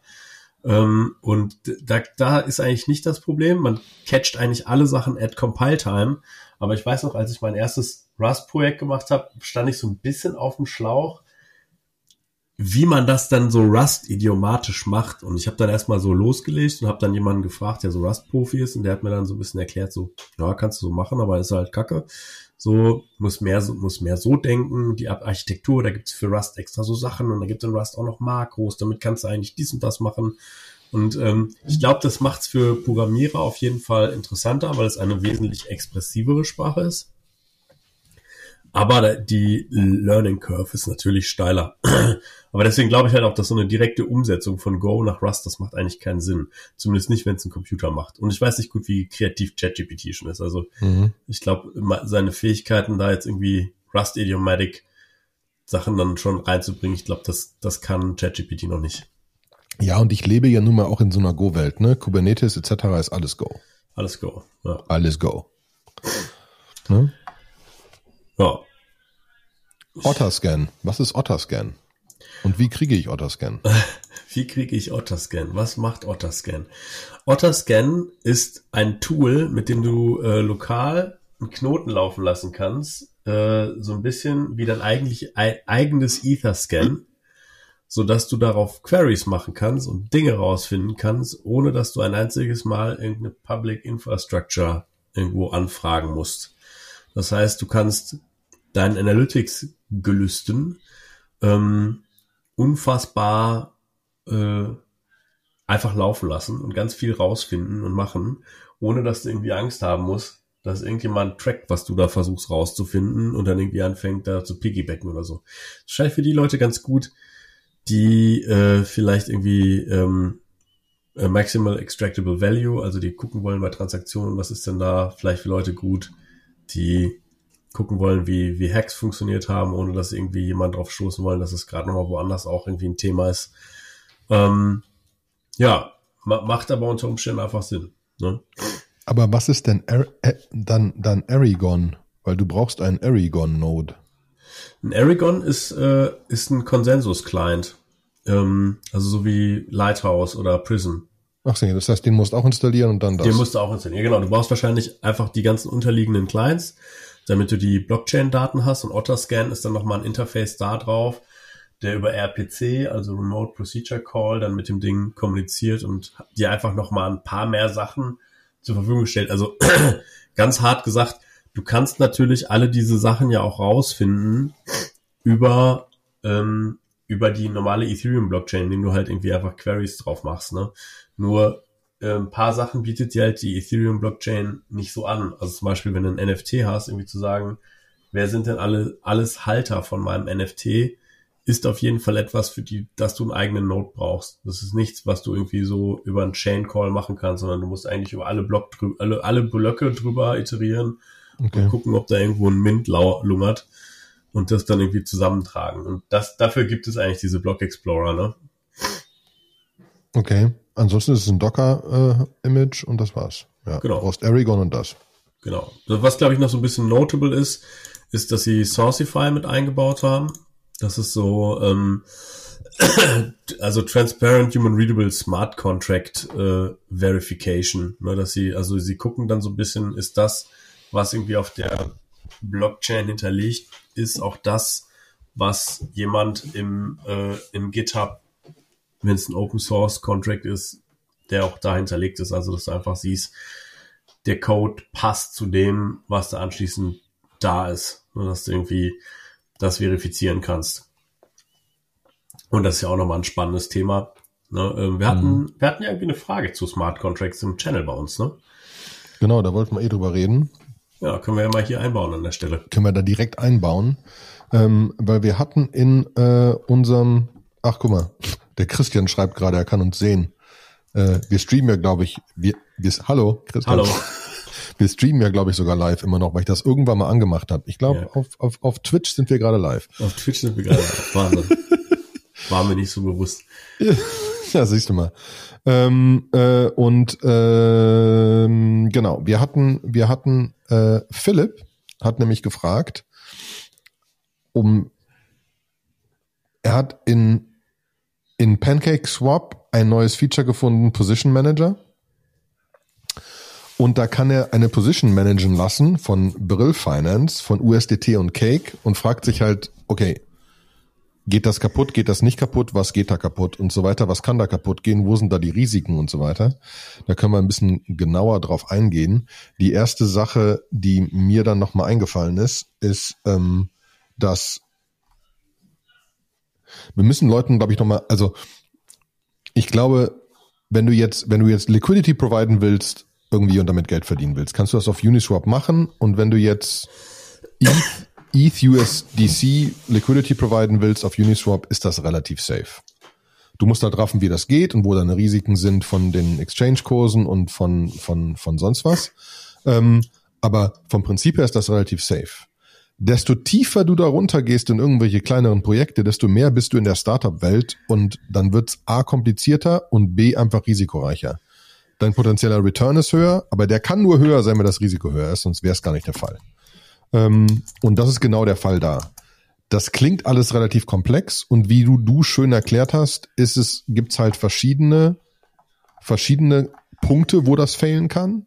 Ähm, und da, da ist eigentlich nicht das Problem. Man catcht eigentlich alle Sachen at Compile Time. Aber ich weiß noch, als ich mein erstes Rust-Projekt gemacht habe, stand ich so ein bisschen auf dem Schlauch, wie man das dann so Rust-idiomatisch macht. Und ich habe dann erstmal so losgelegt und habe dann jemanden gefragt, der so Rust-Profi ist, und der hat mir dann so ein bisschen erklärt, so, ja, kannst du so machen, aber ist halt kacke. So, muss mehr, muss mehr so denken, die Architektur, da gibt's für Rust extra so Sachen und da gibt's in Rust auch noch Makros, damit kannst du eigentlich dies und das machen. Und ähm, ich glaube, das macht's für Programmierer auf jeden Fall interessanter, weil es eine wesentlich expressivere Sprache ist. Aber die Learning Curve ist natürlich steiler. Aber deswegen glaube ich halt auch, dass so eine direkte Umsetzung von Go nach Rust, das macht eigentlich keinen Sinn. Zumindest nicht, wenn es ein Computer macht. Und ich weiß nicht gut, wie kreativ ChatGPT schon ist. Also mhm. ich glaube, seine Fähigkeiten da jetzt irgendwie Rust-Idiomatic Sachen dann schon reinzubringen, ich glaube, das, das kann ChatGPT noch nicht. Ja, und ich lebe ja nun mal auch in so einer Go-Welt, ne? Kubernetes etc. ist alles Go. Alles Go, ja. Alles Go. Ne? Ja. Otterscan. Was ist Otterscan? Und wie kriege ich Otterscan? wie kriege ich Otterscan? Was macht Otterscan? Otterscan ist ein Tool, mit dem du äh, lokal einen Knoten laufen lassen kannst. Äh, so ein bisschen wie dein eigentlich eigenes Etherscan, so dass du darauf Queries machen kannst und Dinge rausfinden kannst, ohne dass du ein einziges Mal irgendeine Public Infrastructure irgendwo anfragen musst. Das heißt, du kannst deinen Analytics-Gelüsten ähm, unfassbar äh, einfach laufen lassen und ganz viel rausfinden und machen, ohne dass du irgendwie Angst haben musst, dass irgendjemand trackt, was du da versuchst rauszufinden und dann irgendwie anfängt, da zu piggybacken oder so. Das scheint für die Leute ganz gut, die äh, vielleicht irgendwie ähm, äh, Maximal Extractable Value, also die gucken wollen bei Transaktionen, was ist denn da vielleicht für Leute gut, die gucken wollen, wie, wie Hacks funktioniert haben, ohne dass irgendwie jemand drauf stoßen wollen, dass es gerade nochmal woanders auch irgendwie ein Thema ist. Ähm, ja, ma macht aber unter Umständen einfach Sinn. Ne? Aber was ist denn er äh, dann, dann Aragon? Weil du brauchst einen Aragon-Node. Ein Aragon ist, äh, ist ein Konsensus-Client. Ähm, also so wie Lighthouse oder Prism. Ach so, das heißt, den musst du auch installieren und dann das. Den musst du auch installieren, genau. Du brauchst wahrscheinlich einfach die ganzen unterliegenden Clients damit du die Blockchain-Daten hast und Otterscan ist dann nochmal ein Interface da drauf, der über RPC, also Remote Procedure Call, dann mit dem Ding kommuniziert und dir einfach nochmal ein paar mehr Sachen zur Verfügung stellt. Also ganz hart gesagt, du kannst natürlich alle diese Sachen ja auch rausfinden über, ähm, über die normale Ethereum-Blockchain, indem du halt irgendwie einfach Queries drauf machst. Ne? Nur äh, ein paar Sachen bietet dir halt die Ethereum-Blockchain nicht so an. Also zum Beispiel, wenn du ein NFT hast, irgendwie zu sagen, wer sind denn alle, alles Halter von meinem NFT, ist auf jeden Fall etwas, für die, dass du einen eigenen Node brauchst. Das ist nichts, was du irgendwie so über einen Chain Call machen kannst, sondern du musst eigentlich über alle Block drüber, alle, alle Blöcke drüber iterieren okay. und gucken, ob da irgendwo ein Mint lungert und das dann irgendwie zusammentragen. Und das, dafür gibt es eigentlich diese Block Explorer, ne? Okay. Ansonsten ist es ein Docker-Image äh, und das war's. Ja, genau. Du brauchst Aragon und das. Genau. Was, glaube ich, noch so ein bisschen notable ist, ist, dass sie Sourcify mit eingebaut haben. Das ist so, ähm, also Transparent Human Readable Smart Contract äh, Verification. Ne, dass sie, also sie gucken dann so ein bisschen, ist das, was irgendwie auf der Blockchain hinterlegt, ist auch das, was jemand im, äh, im GitHub wenn es ein Open Source Contract ist, der auch da hinterlegt ist, also dass du einfach siehst, der Code passt zu dem, was da anschließend da ist, und dass du irgendwie das verifizieren kannst. Und das ist ja auch nochmal ein spannendes Thema. Ne? Ähm, wir, hatten, mhm. wir hatten ja irgendwie eine Frage zu Smart Contracts im Channel bei uns, ne? Genau, da wollten wir eh drüber reden. Ja, können wir ja mal hier einbauen an der Stelle. Können wir da direkt einbauen, ähm, weil wir hatten in äh, unserem, ach guck mal, der Christian schreibt gerade, er kann uns sehen. Äh, wir streamen ja, glaube ich, wir, wir, hallo, Christian. Hallo. Wir streamen ja, glaube ich, sogar live immer noch, weil ich das irgendwann mal angemacht habe. Ich glaube, ja. auf, auf, auf Twitch sind wir gerade live. Auf Twitch sind wir gerade live. Wahnsinn. War mir nicht so bewusst. Ja, siehst du mal. Ähm, äh, und ähm, genau, wir hatten, wir hatten äh, Philipp hat nämlich gefragt, um er hat in in Pancake Swap ein neues Feature gefunden, Position Manager. Und da kann er eine Position managen lassen von Brill Finance, von USDT und Cake und fragt sich halt, okay, geht das kaputt, geht das nicht kaputt, was geht da kaputt und so weiter, was kann da kaputt gehen, wo sind da die Risiken und so weiter. Da können wir ein bisschen genauer drauf eingehen. Die erste Sache, die mir dann nochmal eingefallen ist, ist, ähm, dass wir müssen Leuten, glaube ich, nochmal, also ich glaube, wenn du jetzt, wenn du jetzt Liquidity providen willst, irgendwie und damit Geld verdienen willst, kannst du das auf Uniswap machen und wenn du jetzt ETH ETH USDC Liquidity providen willst auf Uniswap, ist das relativ safe. Du musst halt raffen, wie das geht und wo deine Risiken sind von den Exchange-Kursen und von, von, von sonst was. Ähm, aber vom Prinzip her ist das relativ safe. Desto tiefer du da runtergehst in irgendwelche kleineren Projekte, desto mehr bist du in der Startup-Welt und dann wird's A komplizierter und B einfach risikoreicher. Dein potenzieller Return ist höher, aber der kann nur höher sein, wenn das Risiko höher ist, sonst wäre es gar nicht der Fall. Ähm, und das ist genau der Fall da. Das klingt alles relativ komplex und wie du, du schön erklärt hast, ist es, gibt's halt verschiedene, verschiedene Punkte, wo das failen kann.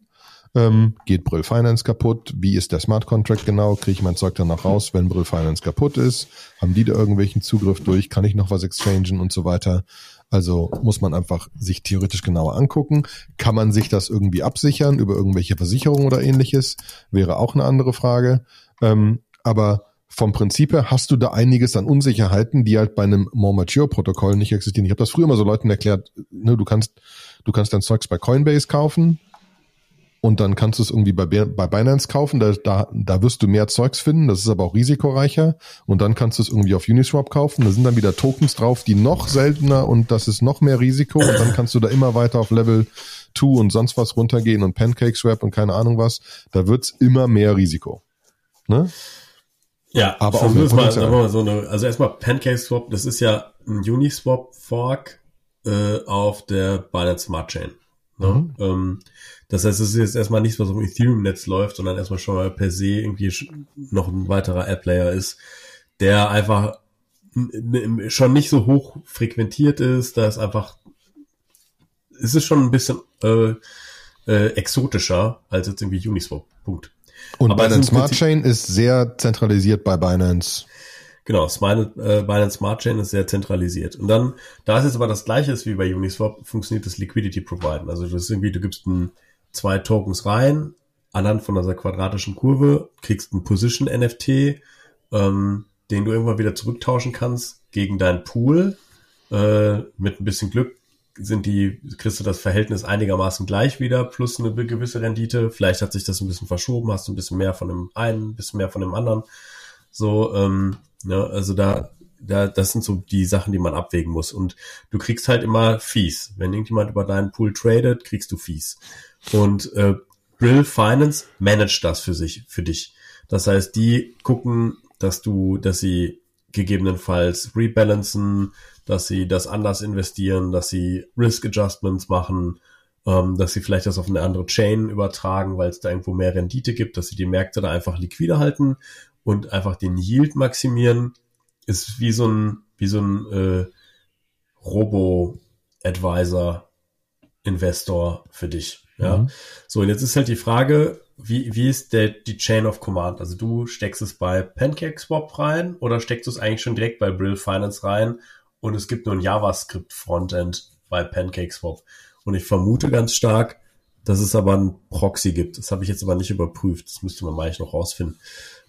Ähm, geht Brill Finance kaputt? Wie ist der Smart Contract genau? Kriege ich mein Zeug dann noch raus, wenn Brill Finance kaputt ist? Haben die da irgendwelchen Zugriff durch? Kann ich noch was exchangen und so weiter? Also muss man einfach sich theoretisch genauer angucken. Kann man sich das irgendwie absichern über irgendwelche Versicherungen oder ähnliches? Wäre auch eine andere Frage. Ähm, aber vom Prinzip her hast du da einiges an Unsicherheiten, die halt bei einem More Mature Protokoll nicht existieren. Ich habe das früher mal so Leuten erklärt, ne, du kannst, du kannst dein Zeugs bei Coinbase kaufen, und dann kannst du es irgendwie bei, bei Binance kaufen, da, da, da wirst du mehr Zeugs finden, das ist aber auch risikoreicher. Und dann kannst du es irgendwie auf Uniswap kaufen, da sind dann wieder Tokens drauf, die noch seltener und das ist noch mehr Risiko. Und dann kannst du da immer weiter auf Level 2 und sonst was runtergehen und Pancake Swap und keine Ahnung was, da wird's immer mehr Risiko. Ne? Ja, aber auch mal, mal so eine, also erstmal Pancake Swap, das ist ja ein Uniswap Fork äh, auf der Binance Smart Chain. Ne? Mhm. Ähm, das heißt, es ist jetzt erstmal nichts, was auf dem Ethereum-Netz läuft, sondern erstmal schon mal per se irgendwie noch ein weiterer App-Layer ist, der einfach schon nicht so hoch frequentiert ist. Da ist einfach, es ist schon ein bisschen äh, äh, exotischer als jetzt irgendwie Uniswap. Punkt. Und Aber Binance Smart Chain ist sehr zentralisiert bei Binance. Genau, Binance, äh, Smart Chain ist sehr zentralisiert. Und dann, da es jetzt aber das gleiche ist wie bei Uniswap, funktioniert das Liquidity Providen. Also das ist irgendwie, du gibst ein, zwei Tokens rein, anhand von dieser quadratischen Kurve, kriegst ein Position NFT, ähm, den du irgendwann wieder zurücktauschen kannst gegen deinen Pool. Äh, mit ein bisschen Glück sind die, kriegst du das Verhältnis einigermaßen gleich wieder, plus eine gewisse Rendite. Vielleicht hat sich das ein bisschen verschoben, hast du ein bisschen mehr von dem einen, ein bisschen mehr von dem anderen. So, ähm, ja, also da, da, das sind so die Sachen, die man abwägen muss. Und du kriegst halt immer Fees. Wenn irgendjemand über deinen Pool tradet, kriegst du Fees. Und äh, Brill Finance managt das für sich, für dich. Das heißt, die gucken, dass du, dass sie gegebenenfalls rebalancen, dass sie das anders investieren, dass sie Risk Adjustments machen, ähm, dass sie vielleicht das auf eine andere Chain übertragen, weil es da irgendwo mehr Rendite gibt, dass sie die Märkte da einfach liquide halten und einfach den Yield maximieren, ist wie so ein, wie so ein äh, Robo-Advisor-Investor für dich. Ja. Mhm. So, und jetzt ist halt die Frage, wie, wie ist der, die Chain of Command? Also du steckst es bei PancakeSwap rein oder steckst du es eigentlich schon direkt bei Brill Finance rein und es gibt nur ein JavaScript Frontend bei PancakeSwap? Und ich vermute ganz stark, dass es aber ein Proxy gibt. Das habe ich jetzt aber nicht überprüft. Das müsste man eigentlich noch rausfinden.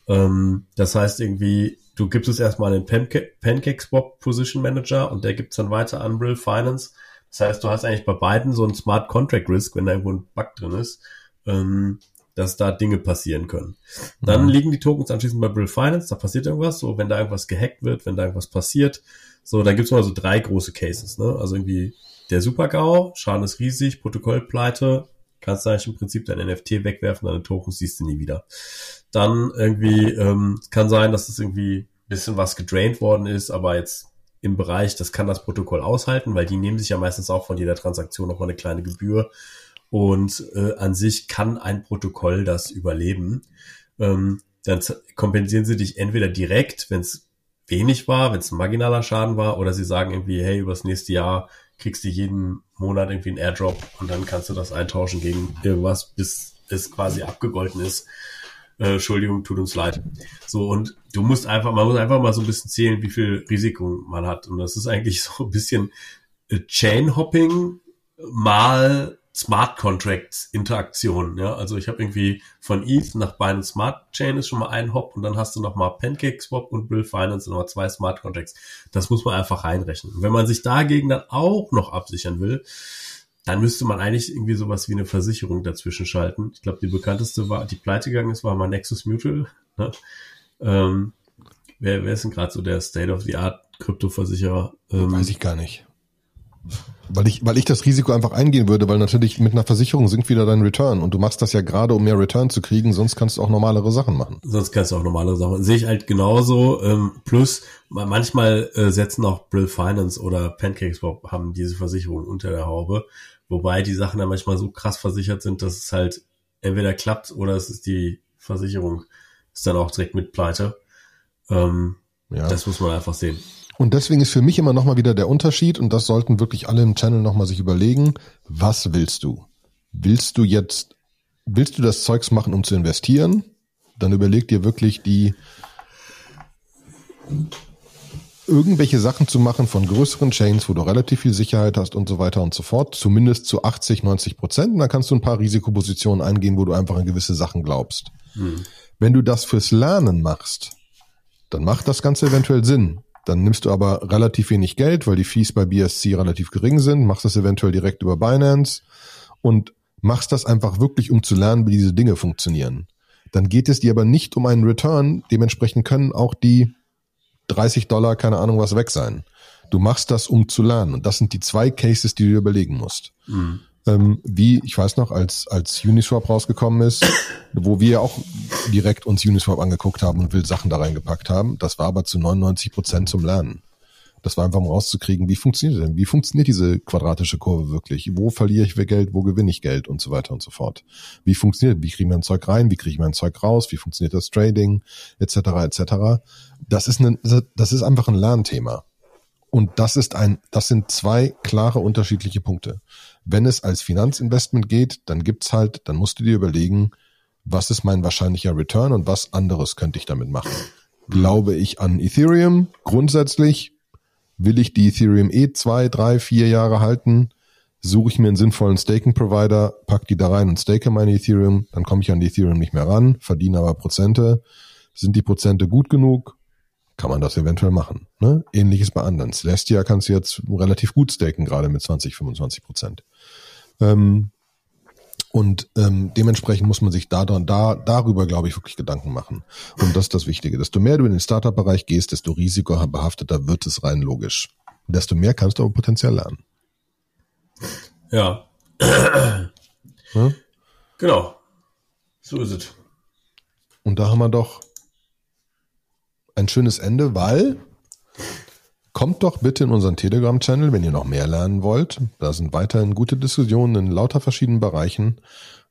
Ähm, das heißt irgendwie, du gibst es erstmal in den Pancake, Swap Position Manager und der gibt es dann weiter an Brill Finance. Das heißt, du hast eigentlich bei beiden so ein Smart Contract Risk, wenn da irgendwo ein Bug drin ist, ähm, dass da Dinge passieren können. Dann mhm. liegen die Tokens anschließend bei Brill Finance, da passiert irgendwas, so wenn da irgendwas gehackt wird, wenn da irgendwas passiert. So, dann gibt's mal so drei große Cases, ne? Also irgendwie der Super-GAU, Schaden ist riesig, Protokollpleite, kannst du eigentlich im Prinzip dein NFT wegwerfen, deine Tokens siehst du nie wieder. Dann irgendwie, ähm, kann sein, dass das irgendwie bisschen was gedraint worden ist, aber jetzt im Bereich, das kann das Protokoll aushalten, weil die nehmen sich ja meistens auch von jeder Transaktion nochmal eine kleine Gebühr. Und äh, an sich kann ein Protokoll das überleben. Ähm, dann kompensieren sie dich entweder direkt, wenn es wenig war, wenn es ein marginaler Schaden war, oder sie sagen irgendwie, hey, übers nächste Jahr kriegst du jeden Monat irgendwie einen Airdrop und dann kannst du das eintauschen gegen irgendwas, bis es quasi abgegolten ist. Äh, Entschuldigung, tut uns leid. So, und du musst einfach, man muss einfach mal so ein bisschen zählen, wie viel Risiko man hat. Und das ist eigentlich so ein bisschen äh, Chain-Hopping mal Smart Contracts Interaktion. Ja, also ich habe irgendwie von ETH nach Binance Smart Chain ist schon mal ein Hop und dann hast du noch mal Pancake Swap und Bill Finance und noch zwei Smart Contracts. Das muss man einfach reinrechnen. Und wenn man sich dagegen dann auch noch absichern will, dann müsste man eigentlich irgendwie sowas wie eine Versicherung dazwischen schalten. Ich glaube, die bekannteste war, die pleite gegangen ist, war mal Nexus Mutual. Ne? Ähm, wer, wer ist denn gerade so der State-of-the-Art-Kryptoversicherer? Ähm, Weiß ich gar nicht. Weil ich, weil ich das Risiko einfach eingehen würde, weil natürlich mit einer Versicherung sinkt wieder dein Return und du machst das ja gerade, um mehr Return zu kriegen, sonst kannst du auch normalere Sachen machen. Sonst kannst du auch normale Sachen. Sehe ich halt genauso. Ähm, plus, manchmal äh, setzen auch Brill Finance oder Pancakeswap haben diese Versicherung unter der Haube. Wobei die Sachen dann manchmal so krass versichert sind, dass es halt entweder klappt oder es ist die Versicherung ist dann auch direkt mit Pleite. Ähm, ja. Das muss man einfach sehen. Und deswegen ist für mich immer nochmal wieder der Unterschied, und das sollten wirklich alle im Channel nochmal sich überlegen, was willst du? Willst du jetzt, willst du das Zeugs machen, um zu investieren? Dann überleg dir wirklich die irgendwelche Sachen zu machen von größeren Chains, wo du relativ viel Sicherheit hast und so weiter und so fort, zumindest zu 80, 90 Prozent. Und dann kannst du ein paar Risikopositionen eingehen, wo du einfach an gewisse Sachen glaubst. Hm. Wenn du das fürs Lernen machst, dann macht das Ganze eventuell Sinn. Dann nimmst du aber relativ wenig Geld, weil die Fees bei BSC relativ gering sind, machst das eventuell direkt über Binance und machst das einfach wirklich, um zu lernen, wie diese Dinge funktionieren. Dann geht es dir aber nicht um einen Return. Dementsprechend können auch die 30 Dollar, keine Ahnung was, weg sein. Du machst das, um zu lernen. Und das sind die zwei Cases, die du überlegen musst. Mhm ähm, wie, ich weiß noch, als, als Uniswap rausgekommen ist, wo wir auch direkt uns Uniswap angeguckt haben und wild Sachen da reingepackt haben. Das war aber zu 99 Prozent zum Lernen. Das war einfach um rauszukriegen, wie funktioniert denn? Wie funktioniert diese quadratische Kurve wirklich? Wo verliere ich Geld? Wo gewinne ich Geld? Und so weiter und so fort. Wie funktioniert? Wie kriege ich mein Zeug rein? Wie kriege ich mein Zeug raus? Wie funktioniert das Trading? Etc. etc. Das ist ein, das ist einfach ein Lernthema. Und das ist ein, das sind zwei klare unterschiedliche Punkte. Wenn es als Finanzinvestment geht, dann gibt's halt, dann musst du dir überlegen, was ist mein wahrscheinlicher Return und was anderes könnte ich damit machen. Glaube ich an Ethereum? Grundsätzlich will ich die Ethereum eh zwei, drei, vier Jahre halten. Suche ich mir einen sinnvollen Staking-Provider, pack die da rein und stake meine Ethereum, dann komme ich an die Ethereum nicht mehr ran, verdiene aber Prozente. Sind die Prozente gut genug? kann man das eventuell machen. Ne? Ähnliches bei anderen. Celestia kannst du jetzt relativ gut staken, gerade mit 20, 25 Prozent. Ähm, und ähm, dementsprechend muss man sich da, da darüber, glaube ich, wirklich Gedanken machen. Und das ist das Wichtige. Desto mehr du in den Startup-Bereich gehst, desto risikobehafteter wird es rein logisch. Desto mehr kannst du aber potenziell lernen. Ja. ja? Genau. So ist es. Und da haben wir doch ein schönes Ende, weil kommt doch bitte in unseren Telegram-Channel, wenn ihr noch mehr lernen wollt. Da sind weiterhin gute Diskussionen in lauter verschiedenen Bereichen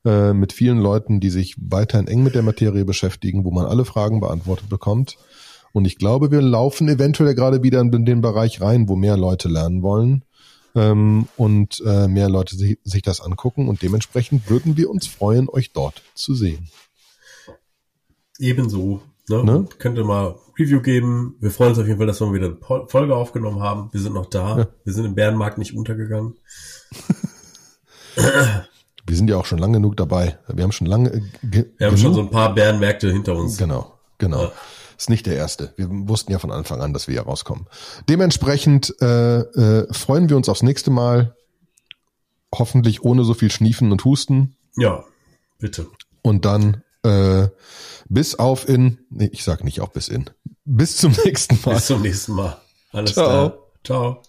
äh, mit vielen Leuten, die sich weiterhin eng mit der Materie beschäftigen, wo man alle Fragen beantwortet bekommt. Und ich glaube, wir laufen eventuell gerade wieder in den Bereich rein, wo mehr Leute lernen wollen ähm, und äh, mehr Leute sich, sich das angucken. Und dementsprechend würden wir uns freuen, euch dort zu sehen. Ebenso. Ne? Ne? Könnt ihr mal Review geben. Wir freuen uns auf jeden Fall, dass wir wieder eine Folge aufgenommen haben. Wir sind noch da. Ja. Wir sind im Bärenmarkt nicht untergegangen. wir sind ja auch schon lange genug dabei. Wir haben schon lange. Äh, wir haben schon so ein paar Bärenmärkte hinter uns. Genau, genau. Ja. Ist nicht der erste. Wir wussten ja von Anfang an, dass wir hier rauskommen. Dementsprechend äh, äh, freuen wir uns aufs nächste Mal. Hoffentlich ohne so viel Schniefen und Husten. Ja, bitte. Und dann äh, bis auf in, nee, ich sag nicht auch bis in. Bis zum nächsten Mal. Bis zum nächsten Mal. Alles Ciao. klar. Ciao.